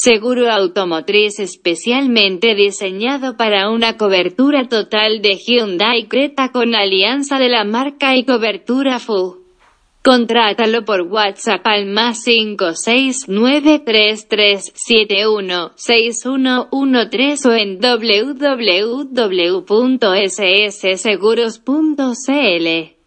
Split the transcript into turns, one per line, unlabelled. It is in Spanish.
Seguro automotriz especialmente diseñado para una cobertura total de Hyundai Creta con alianza de la marca y cobertura FU. Contrátalo por WhatsApp al más 56933716113 o en www.ssseguros.cl.